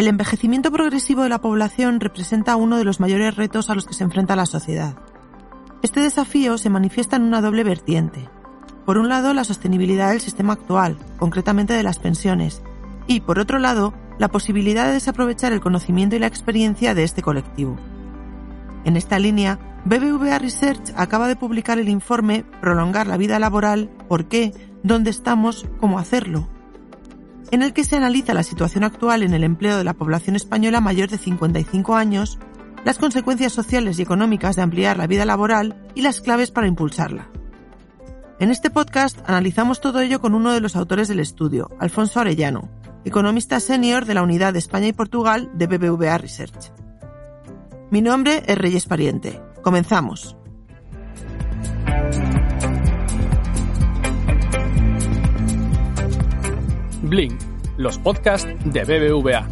El envejecimiento progresivo de la población representa uno de los mayores retos a los que se enfrenta la sociedad. Este desafío se manifiesta en una doble vertiente. Por un lado, la sostenibilidad del sistema actual, concretamente de las pensiones, y por otro lado, la posibilidad de desaprovechar el conocimiento y la experiencia de este colectivo. En esta línea, BBVA Research acaba de publicar el informe Prolongar la vida laboral, ¿por qué? ¿Dónde estamos? ¿Cómo hacerlo? En el que se analiza la situación actual en el empleo de la población española mayor de 55 años, las consecuencias sociales y económicas de ampliar la vida laboral y las claves para impulsarla. En este podcast analizamos todo ello con uno de los autores del estudio, Alfonso Arellano, economista senior de la Unidad de España y Portugal de BBVA Research. Mi nombre es Reyes Pariente. Comenzamos. Blink, los podcasts de BBVA.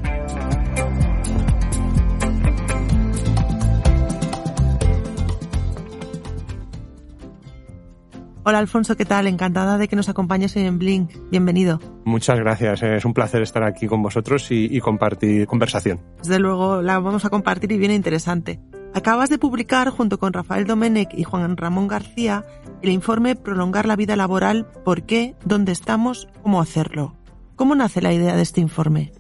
Hola Alfonso, ¿qué tal? Encantada de que nos acompañes hoy en Blink. Bienvenido. Muchas gracias. Es un placer estar aquí con vosotros y, y compartir conversación. Desde luego la vamos a compartir y viene interesante. Acabas de publicar junto con Rafael Domenech y Juan Ramón García el informe Prolongar la vida laboral, ¿por qué? ¿Dónde estamos? ¿Cómo hacerlo? ¿Cómo nace la idea de este informe?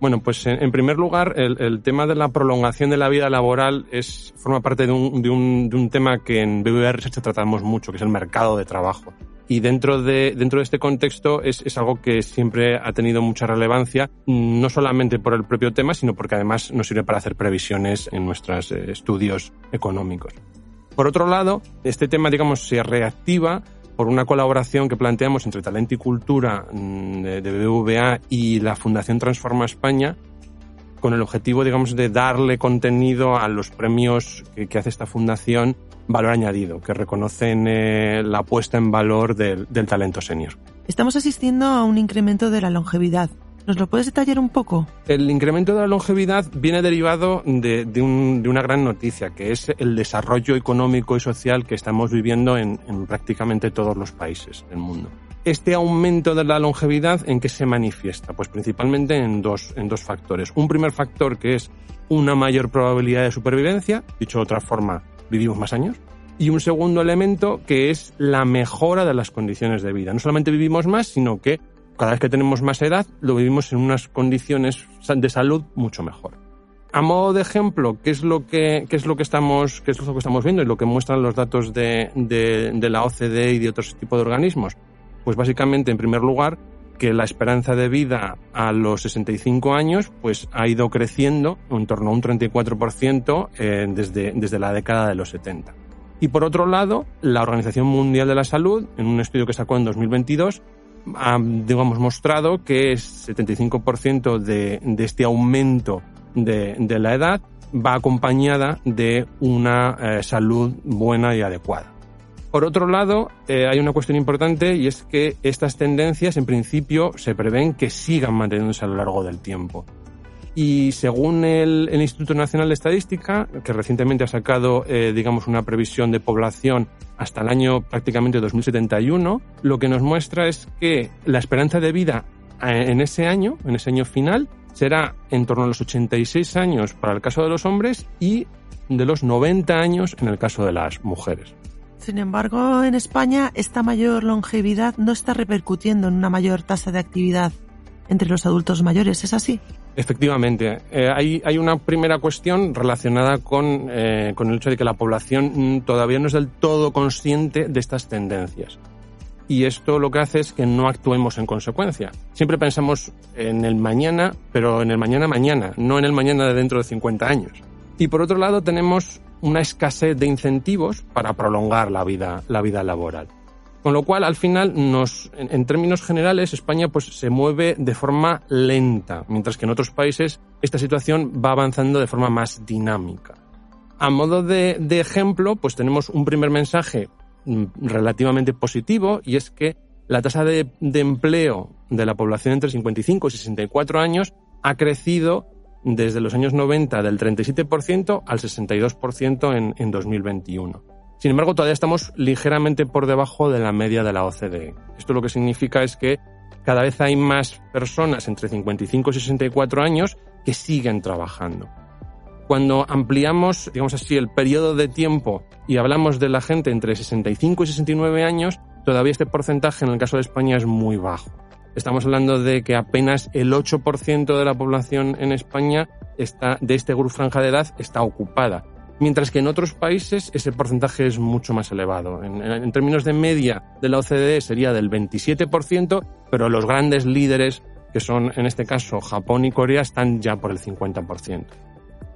Bueno, pues en, primer lugar, el, tema de la prolongación de la vida laboral es, forma parte de un, tema que en BBVA Research tratamos mucho, que es el mercado de trabajo. Y dentro de, dentro de este contexto es, es, algo que siempre ha tenido mucha relevancia, no solamente por el propio tema, sino porque además nos sirve para hacer previsiones en nuestros eh, estudios económicos. Por otro lado, este tema, digamos, se reactiva por una colaboración que planteamos entre Talento y Cultura mm, de BBVA y la Fundación Transforma España, con el objetivo, digamos, de darle contenido a los premios que, hace esta fundación valor añadido, que reconocen eh, la puesta en valor del, del talento senior. Estamos asistiendo a un incremento de la longevidad ¿Nos lo puedes detallar un poco? El incremento de la longevidad viene derivado de, una gran noticia, que es el desarrollo económico y social que estamos viviendo en, prácticamente todos los países del mundo. Este aumento de la longevidad, ¿en qué se manifiesta? Pues principalmente en dos, en dos factores. Un primer factor que es una mayor probabilidad de supervivencia, dicho de otra forma, vivimos más años. Y un segundo elemento que es la mejora de las condiciones de vida. No solamente vivimos más, sino que cada vez que tenemos más edad, lo vivimos en unas condiciones de salud mucho mejor. A modo de ejemplo, ¿qué es lo que, qué es lo que, estamos, qué es lo que estamos viendo y lo que muestran los datos de, de, la OCDE y de otros tipos de organismos? Pues básicamente, en primer lugar, que la esperanza de vida a los 65 años pues ha ido creciendo en torno a un 34% eh, desde, desde la década de los 70. Y por otro lado, la Organización Mundial de la Salud, en un estudio que sacó en 2022, ha digamos, mostrado que el 75% de, de, este aumento de, de, la edad va acompañada de una eh, salud buena y adecuada. Por otro lado, eh, hay una cuestión importante y es que estas tendencias en principio se prevén que sigan manteniéndose a lo largo del tiempo. Y según el, Instituto Nacional de Estadística, que recientemente ha sacado, eh, digamos, una previsión de población hasta el año prácticamente 2071, lo que nos muestra es que la esperanza de vida eh, en ese año, en ese año final, será en torno a los 86 años para el caso de los hombres y de los 90 años en el caso de las mujeres. Sin embargo, en España esta mayor longevidad no está repercutiendo en una mayor tasa de actividad entre los adultos mayores, ¿es así? Efectivamente. Eh, hay, hay, una primera cuestión relacionada con, eh, con el hecho de que la población mm, todavía no es del todo consciente de estas tendencias. Y esto lo que hace es que no actuemos en consecuencia. Siempre pensamos en el mañana, pero en el mañana mañana, no en el mañana de dentro de 50 años. Y por otro lado tenemos una escasez de incentivos para prolongar la vida, la vida laboral. Con lo cual, al final, en, términos generales, España pues, se mueve de forma lenta, mientras que en otros países esta situación va avanzando de forma más dinámica. A modo de, ejemplo, pues tenemos un primer mensaje mm, relativamente positivo y es que la tasa de, empleo de la población entre 55 y 64 años ha crecido desde los años 90 del 37% al 62% en, en 2021. Sin embargo, todavía estamos ligeramente por debajo de la media de la OCDE. Esto lo que significa es que cada vez hay más personas entre 55 y 64 años que siguen trabajando. Cuando ampliamos, digamos así, el periodo de tiempo y hablamos de la gente entre 65 y 69 años, todavía este porcentaje en el caso de España es muy bajo. Estamos hablando de que apenas el 8% de la población en España está, de este grupo franja de edad está ocupada mientras que en otros países ese porcentaje es mucho más elevado. En, términos de media de la OCDE sería del 27%, pero los grandes líderes, que son en este caso Japón y Corea, están ya por el 50%.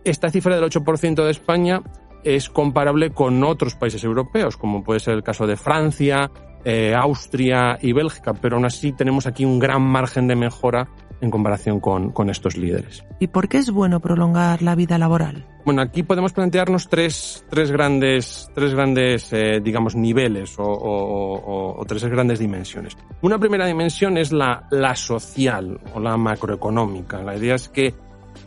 Esta cifra del 8% de España es comparable con otros países europeos, como puede ser el caso de Francia, eh, Austria y Bélgica, pero aún así tenemos aquí un gran margen de mejora en comparación con, con, estos líderes. ¿Y por qué es bueno prolongar la vida laboral? Bueno, aquí podemos plantearnos tres, tres grandes, tres grandes eh, digamos, niveles o, o, o, tres grandes dimensiones. Una primera dimensión es la, la social o la macroeconómica. La idea es que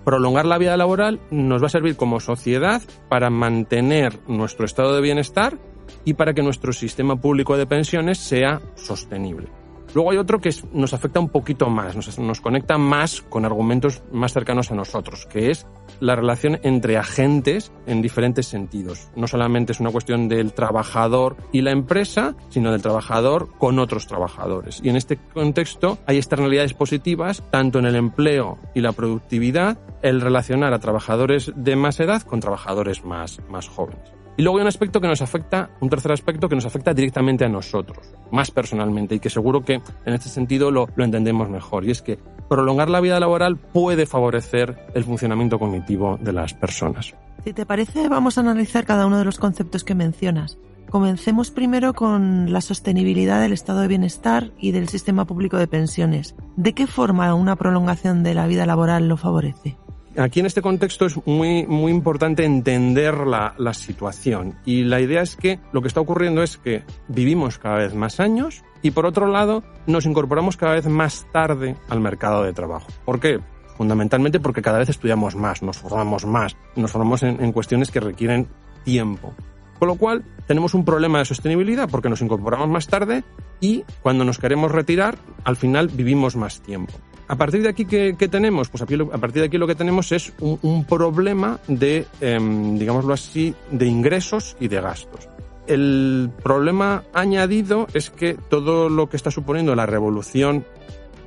prolongar la vida laboral nos va a servir como sociedad para mantener nuestro estado de bienestar y para que nuestro sistema público de pensiones sea sostenible. Luego hay otro que nos afecta un poquito más, nos, conecta más con argumentos más cercanos a nosotros, que es la relación entre agentes en diferentes sentidos. No solamente es una cuestión del trabajador y la empresa, sino del trabajador con otros trabajadores. Y en este contexto hay externalidades positivas tanto en el empleo y la productividad, el relacionar a trabajadores de más edad con trabajadores más, más jóvenes. Y luego hay un aspecto que nos afecta, un tercer aspecto que nos afecta directamente a nosotros, más personalmente, y que seguro que en este sentido lo, entendemos mejor. Y es que prolongar la vida laboral puede favorecer el funcionamiento cognitivo de las personas. Si te parece, vamos a analizar cada uno de los conceptos que mencionas. Comencemos primero con la sostenibilidad del estado de bienestar y del sistema público de pensiones. ¿De qué forma una prolongación de la vida laboral lo favorece? Aquí en este contexto es muy, muy importante entender la, la situación y la idea es que lo que está ocurriendo es que vivimos cada vez más años y por otro lado nos incorporamos cada vez más tarde al mercado de trabajo. ¿Por qué? Fundamentalmente porque cada vez estudiamos más, nos formamos más, nos formamos en, cuestiones que requieren tiempo. Con lo cual, tenemos un problema de sostenibilidad porque nos incorporamos más tarde y cuando nos queremos retirar, al final vivimos más tiempo. A partir de aquí, ¿qué, tenemos? Pues a partir de aquí lo que tenemos es un, problema de, em, digámoslo así, de ingresos y de gastos. El problema añadido es que todo lo que está suponiendo la revolución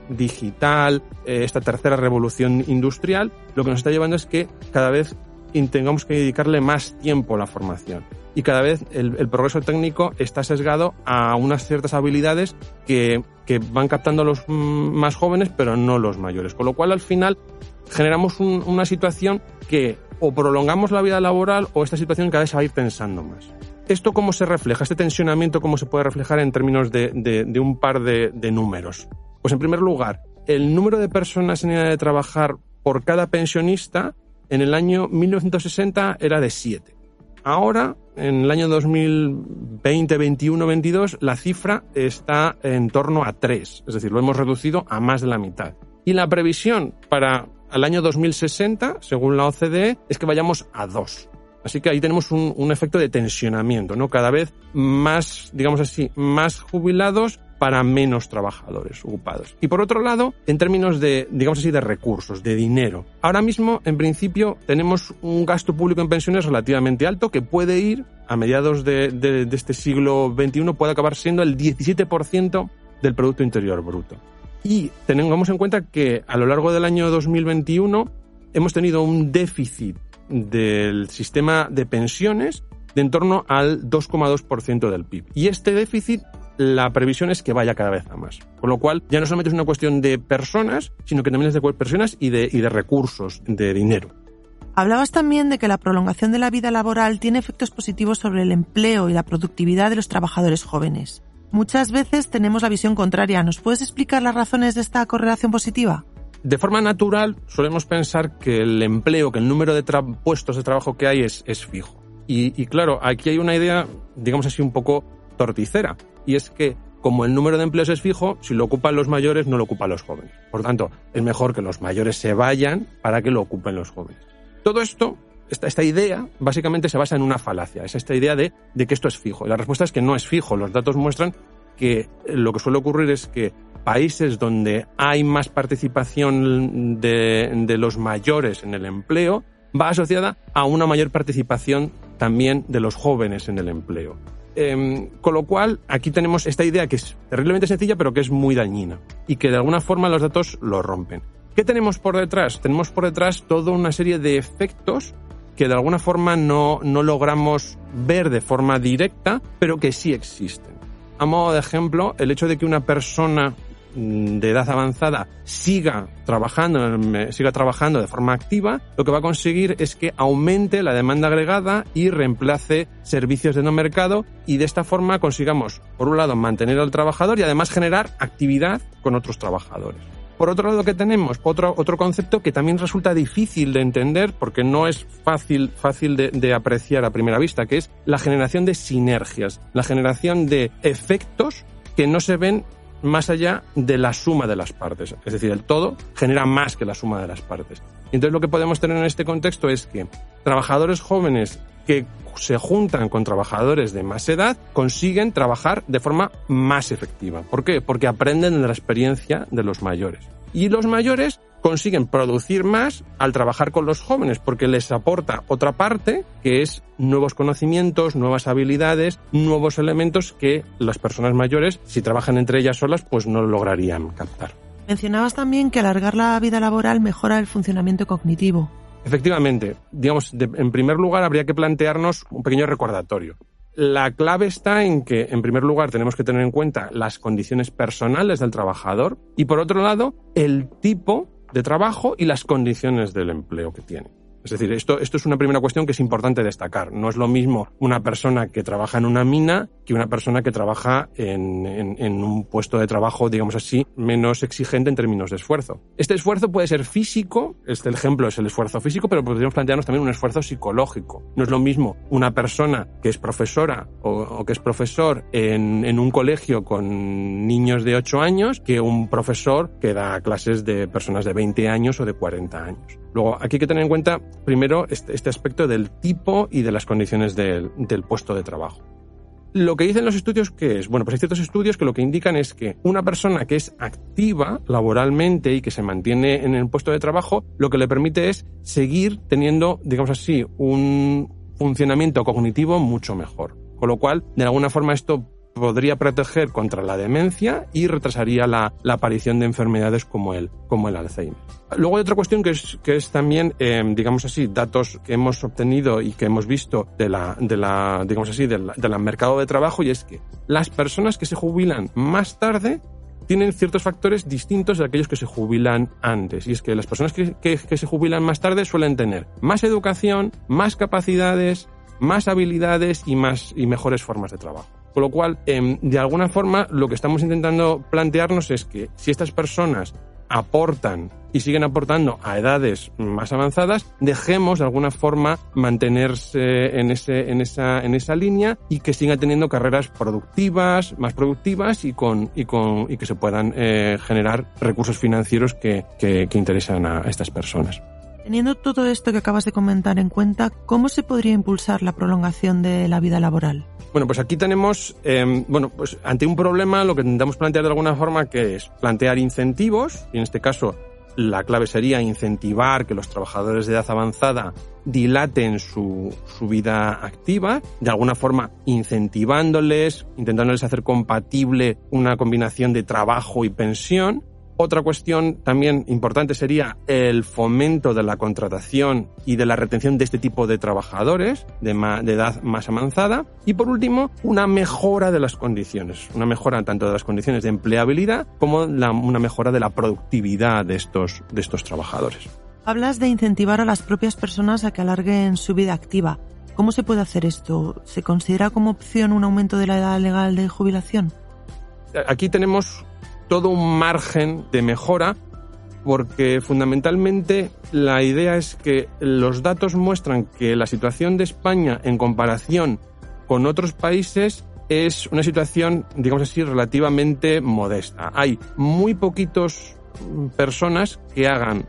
digital, eh, esta tercera revolución industrial, lo que nos está llevando es que cada vez tengamos que dedicarle más tiempo a la formación y cada vez el, progreso técnico está sesgado a unas ciertas habilidades que, van captando los más jóvenes, pero no los mayores. Con lo cual, al final, generamos una situación que o prolongamos la vida laboral o esta situación cada vez se va a ir tensando más. ¿Esto cómo se refleja? ¿Este tensionamiento cómo se puede reflejar en términos de, de un par de números? Pues en primer lugar, el número de personas en edad de trabajar por cada pensionista en el año 1960 era de 7. Ahora, en el año 2020, 21, 22, la cifra está en torno a 3, es decir, lo hemos reducido a más de la mitad. Y la previsión para el año 2060, según la OCDE, es que vayamos a 2. Así que ahí tenemos un, un, efecto de tensionamiento, ¿no? Cada vez más, digamos así, más jubilados para menos trabajadores ocupados. Y por otro lado, en términos de, digamos así, de recursos, de dinero. Ahora mismo, en principio, tenemos un gasto público en pensiones relativamente alto que puede ir, a mediados de, este siglo XXI, puede acabar siendo el 17% del Producto Interior Bruto. Y tengamos en cuenta que a lo largo del año 2021 hemos tenido un déficit del sistema de pensiones de en torno al 2,2% del PIB. Y este déficit la previsión es que vaya cada vez a más. Con lo cual, ya no solamente es una cuestión de personas, sino que también es de personas y de, y de recursos, de dinero. Hablabas también de que la prolongación de la vida laboral tiene efectos positivos sobre el empleo y la productividad de los trabajadores jóvenes. Muchas veces tenemos la visión contraria. ¿Nos puedes explicar las razones de esta correlación positiva? De forma natural, solemos pensar que el empleo, que el número de puestos de trabajo que hay es, es fijo. Y, claro, aquí hay una idea, digamos así, un poco torticera. Y es que, como el número de empleos es fijo, si lo ocupan los mayores, no lo ocupan los jóvenes. Por tanto, es mejor que los mayores se vayan para que lo ocupen los jóvenes. Todo esto esta, idea básicamente se basa en una falacia, es esta idea de, que esto es fijo. Y la respuesta es que no es fijo. Los datos muestran que lo que suele ocurrir es que países donde hay más participación de los mayores en el empleo va asociada a una mayor participación también de los jóvenes en el empleo. Eh, con lo cual, aquí tenemos esta idea que es terriblemente sencilla, pero que es muy dañina y que de alguna forma los datos lo rompen. ¿Qué tenemos por detrás? Tenemos por detrás toda una serie de efectos que de alguna forma no, no logramos ver de forma directa, pero que sí existen. A modo de ejemplo, el hecho de que una persona de edad avanzada siga trabajando, siga trabajando de forma activa, lo que va a conseguir es que aumente la demanda agregada y reemplace servicios de no mercado y de esta forma consigamos, por un lado, mantener al trabajador y además generar actividad con otros trabajadores. Por otro lado, ¿qué tenemos? Otro, otro concepto que también resulta difícil de entender porque no es fácil, fácil de, de apreciar a primera vista, que es la generación de sinergias, la generación de efectos que no se ven más allá de la suma de las partes. Es decir, el todo genera más que la suma de las partes. Entonces lo que podemos tener en este contexto es que trabajadores jóvenes que se juntan con trabajadores de más edad consiguen trabajar de forma más efectiva. ¿Por qué? Porque aprenden de la experiencia de los mayores. Y los mayores consiguen producir más al trabajar con los jóvenes porque les aporta otra parte que es nuevos conocimientos, nuevas habilidades, nuevos elementos que las personas mayores, si trabajan entre ellas solas, pues no lograrían captar. Mencionabas también que alargar la vida laboral mejora el funcionamiento cognitivo. Efectivamente, digamos, de, en primer lugar habría que plantearnos un pequeño recordatorio. La clave está en que, en primer lugar, tenemos que tener en cuenta las condiciones personales del trabajador y, por otro lado, el tipo de trabajo y las condiciones del empleo que tiene. Es decir, esto, esto es una primera cuestión que es importante destacar. No es lo mismo una persona que trabaja en una mina que una persona que trabaja en, en, un puesto de trabajo, digamos así, menos exigente en términos de esfuerzo. Este esfuerzo puede ser físico, este ejemplo es el esfuerzo físico, pero podríamos plantearnos también un esfuerzo psicológico. No es lo mismo una persona que es profesora o, o que es profesor en, en, un colegio con niños de 8 años que un profesor que da clases de personas de 20 años o de 40 años. Luego, aquí hay que tener en cuenta primero este, este aspecto del tipo y de las condiciones del, del puesto de trabajo. Lo que dicen los estudios que es, bueno, pues hay ciertos estudios que lo que indican es que una persona que es activa laboralmente y que se mantiene en el puesto de trabajo, lo que le permite es seguir teniendo, digamos así, un funcionamiento cognitivo mucho mejor. Con lo cual, de alguna forma esto podría proteger contra la demencia y retrasaría la, la aparición de enfermedades como el, como el Alzheimer. Luego hay otra cuestión que es, que es también, eh, digamos así, datos que hemos obtenido y que hemos visto de la, de la digamos así, del, mercado de trabajo y es que las personas que se jubilan más tarde tienen ciertos factores distintos de aquellos que se jubilan antes. Y es que las personas que, que se jubilan más tarde suelen tener más educación, más capacidades, más habilidades y más y mejores formas de trabajo. Con lo cual, eh, de alguna forma, lo que estamos intentando plantearnos es que si estas personas aportan y siguen aportando a edades más avanzadas, dejemos de alguna forma mantenerse en, ese, en, esa, en esa línea y que sigan teniendo carreras productivas, más productivas y, con, y, con, y que se puedan eh, generar recursos financieros que, que interesan a estas personas. Teniendo todo esto que acabas de comentar en cuenta, ¿cómo se podría impulsar la prolongación de la vida laboral? Bueno, pues aquí tenemos, eh, bueno, pues ante un problema lo que intentamos plantear de alguna forma que es plantear incentivos, y en este caso la clave sería incentivar que los trabajadores de edad avanzada dilaten su, su, vida activa, de alguna forma incentivándoles, intentándoles hacer compatible una combinación de trabajo y pensión, otra cuestión también importante sería el fomento de la contratación y de la retención de este tipo de trabajadores de, de, edad más avanzada. Y por último, una mejora de las condiciones. Una mejora tanto de las condiciones de empleabilidad como la, una mejora de la productividad de estos, de estos trabajadores. Hablas de incentivar a las propias personas a que alarguen su vida activa. ¿Cómo se puede hacer esto? ¿Se considera como opción un aumento de la edad legal de jubilación? aquí tenemos todo un margen de mejora porque fundamentalmente la idea es que los datos muestran que la situación de España en comparación con otros países es una situación, digamos así, relativamente modesta. Hay muy poquitos personas que hagan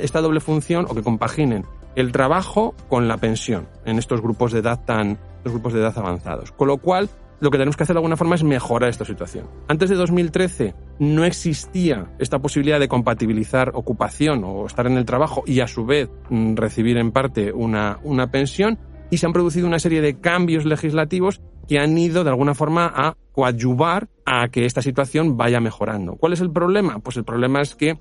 esta doble función o que compaginen el trabajo con la pensión en estos grupos de edad tan, estos grupos de edad avanzados. Con lo cual, lo que tenemos que hacer de alguna forma es mejorar esta situación. Antes de 2013 no existía esta posibilidad de compatibilizar ocupación o estar en el trabajo y a su vez mm, recibir en parte una, una pensión y se han producido una serie de cambios legislativos que han ido de alguna forma a coadyuvar a que esta situación vaya mejorando. ¿Cuál es el problema? Pues el problema es que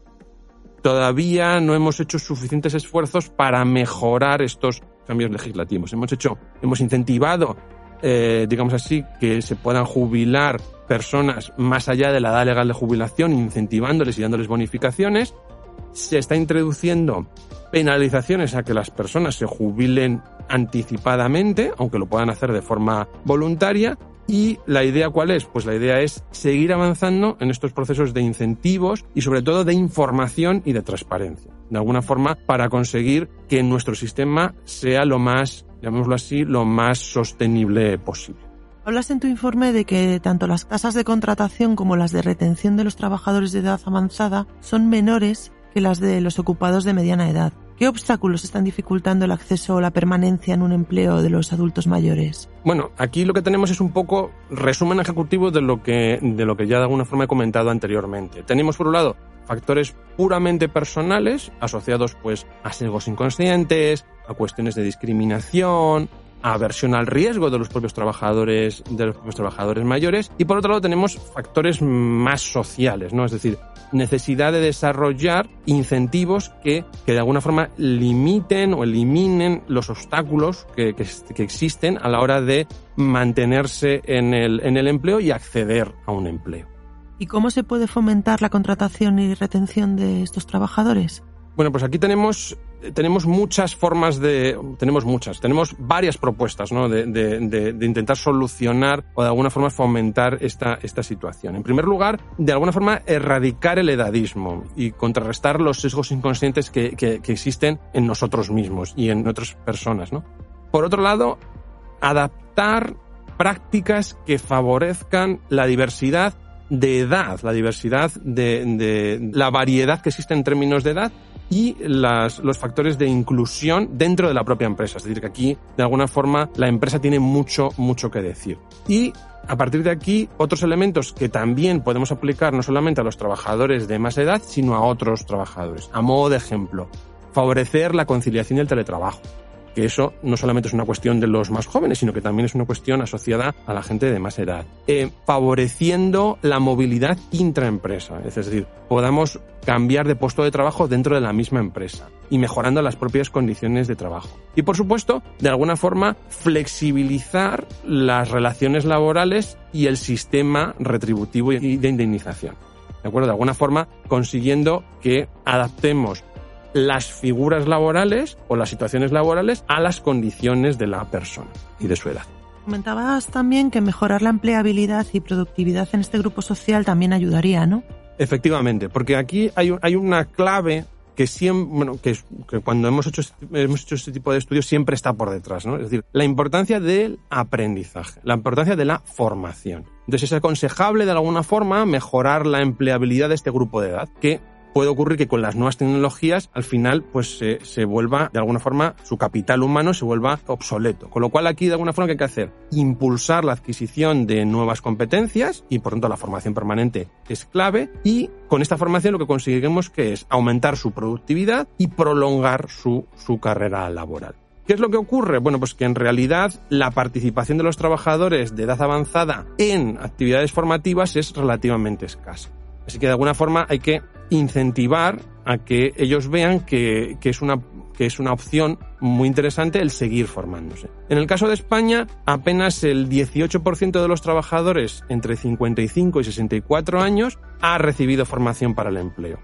todavía no hemos hecho suficientes esfuerzos para mejorar estos cambios legislativos. Hemos hecho, hemos incentivado, eh, digamos así, que se puedan jubilar personas más allá de la edad legal de jubilación, incentivándoles y dándoles bonificaciones. Se está introduciendo penalizaciones a que las personas se jubilen anticipadamente, aunque lo puedan hacer de forma voluntaria, ¿Y la idea cuál es? Pues la idea es seguir avanzando en estos procesos de incentivos y sobre todo de información y de transparencia. De alguna forma para conseguir que nuestro sistema sea lo más, llamémoslo así, lo más sostenible posible. Hablas en tu informe de que tanto las tasas de contratación como las de retención de los trabajadores de edad avanzada son menores que las de los ocupados de mediana edad. ¿Qué obstáculos están dificultando el acceso o la permanencia en un empleo de los adultos mayores? Bueno, aquí lo que tenemos es un poco resumen ejecutivo de lo que, de lo que ya de alguna forma he comentado anteriormente. Tenemos por un lado factores puramente personales asociados pues a sesgos inconscientes, a cuestiones de discriminación, aversión al riesgo de los propios trabajadores, de los propios trabajadores mayores. Y por otro lado tenemos factores más sociales, ¿no? Es decir, necesidad de desarrollar incentivos que, que de alguna forma limiten o eliminen los obstáculos que, que, que existen a la hora de mantenerse en el, en el empleo y acceder a un empleo. ¿Y cómo se puede fomentar la contratación y retención de estos trabajadores? Bueno, pues aquí tenemos, tenemos muchas formas de, tenemos muchas, tenemos varias propuestas ¿no? de, de, de, intentar solucionar o de alguna forma fomentar esta, esta situación. En primer lugar, de alguna forma erradicar el edadismo y contrarrestar los sesgos inconscientes que, que, que existen en nosotros mismos y en otras personas. ¿no? Por otro lado, adaptar prácticas que favorezcan la diversidad de edad, la diversidad de, de, la variedad que existe en términos de edad y las, los factores de inclusión dentro de la propia empresa. Es decir, que aquí, de alguna forma, la empresa tiene mucho, mucho que decir. Y a partir de aquí, otros elementos que también podemos aplicar no solamente a los trabajadores de más edad, sino a otros trabajadores. A modo de ejemplo, favorecer la conciliación y el teletrabajo que eso no solamente es una cuestión de los más jóvenes, sino que también es una cuestión asociada a la gente de más edad. Eh, favoreciendo la movilidad intraempresa, es decir, podamos cambiar de puesto de trabajo dentro de la misma empresa y mejorando las propias condiciones de trabajo. Y por supuesto, de alguna forma, flexibilizar las relaciones laborales y el sistema retributivo y de indemnización. ¿De acuerdo? De alguna forma, consiguiendo que adaptemos las figuras laborales o las situaciones laborales a las condiciones de la persona y de su edad. Comentabas también que mejorar la empleabilidad y productividad en este grupo social también ayudaría, ¿no? Efectivamente, porque aquí hay, hay una clave que siempre, bueno, que, que, cuando hemos hecho, hemos hecho este tipo de estudios siempre está por detrás, ¿no? Es decir, la importancia del aprendizaje, la importancia de la formación. Entonces es aconsejable de alguna forma mejorar la empleabilidad de este grupo de edad, que puede ocurrir que con las nuevas tecnologías al final pues se, se, vuelva de alguna forma su capital humano se vuelva obsoleto. Con lo cual aquí de alguna forma ¿qué hay que hacer impulsar la adquisición de nuevas competencias y por tanto la formación permanente es clave y con esta formación lo que conseguimos que es aumentar su productividad y prolongar su, su carrera laboral. ¿Qué es lo que ocurre? Bueno, pues que en realidad la participación de los trabajadores de edad avanzada en actividades formativas es relativamente escasa. Así que de alguna forma hay que incentivar a que ellos vean que, que, es una, que es una opción muy interesante el seguir formándose. En el caso de España, apenas el 18% de los trabajadores entre 55 y 64 años ha recibido formación para el empleo.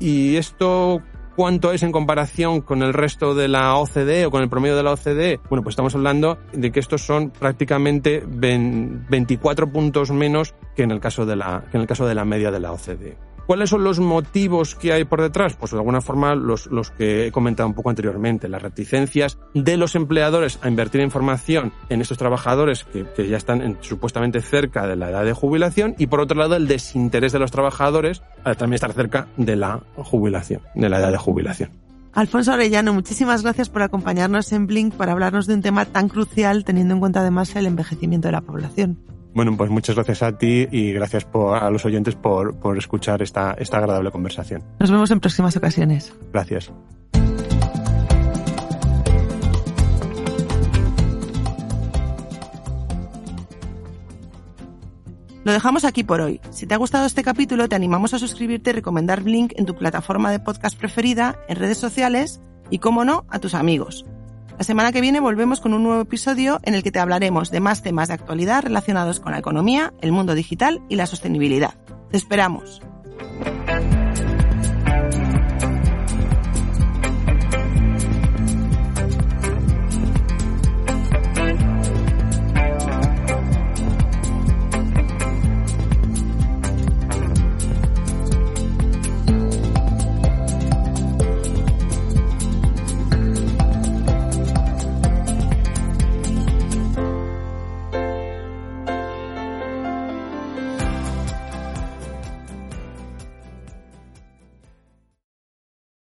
Y esto cuánto es en comparación con el resto de la OCDE o con el promedio de la OCDE, bueno, pues estamos hablando de que estos son prácticamente 24 puntos menos que en el caso de la, que en el caso de la media de la OCDE. ¿Cuáles son los motivos que hay por detrás? Pues de alguna forma los, los que he comentado un poco anteriormente, las reticencias de los empleadores a invertir en formación en estos trabajadores que, que ya están supuestamente cerca de la edad de jubilación y por otro lado el desinterés de los trabajadores a también estar cerca de la jubilación, de la edad de jubilación. Alfonso Arellano, muchísimas gracias por acompañarnos en Blink para hablarnos de un tema tan crucial teniendo en cuenta además el envejecimiento de la población. Bueno, pues muchas gracias a ti y gracias a los oyentes por, por escuchar esta, esta agradable conversación. Nos vemos en próximas ocasiones. Gracias. Lo dejamos aquí por hoy. Si te ha gustado este capítulo, te animamos a suscribirte y recomendar Blink en tu plataforma de podcast preferida, en redes sociales y, como no, a tus amigos. La semana que viene volvemos con un nuevo episodio en el que te hablaremos de más temas de actualidad relacionados con la economía, el mundo digital y la sostenibilidad. Te esperamos.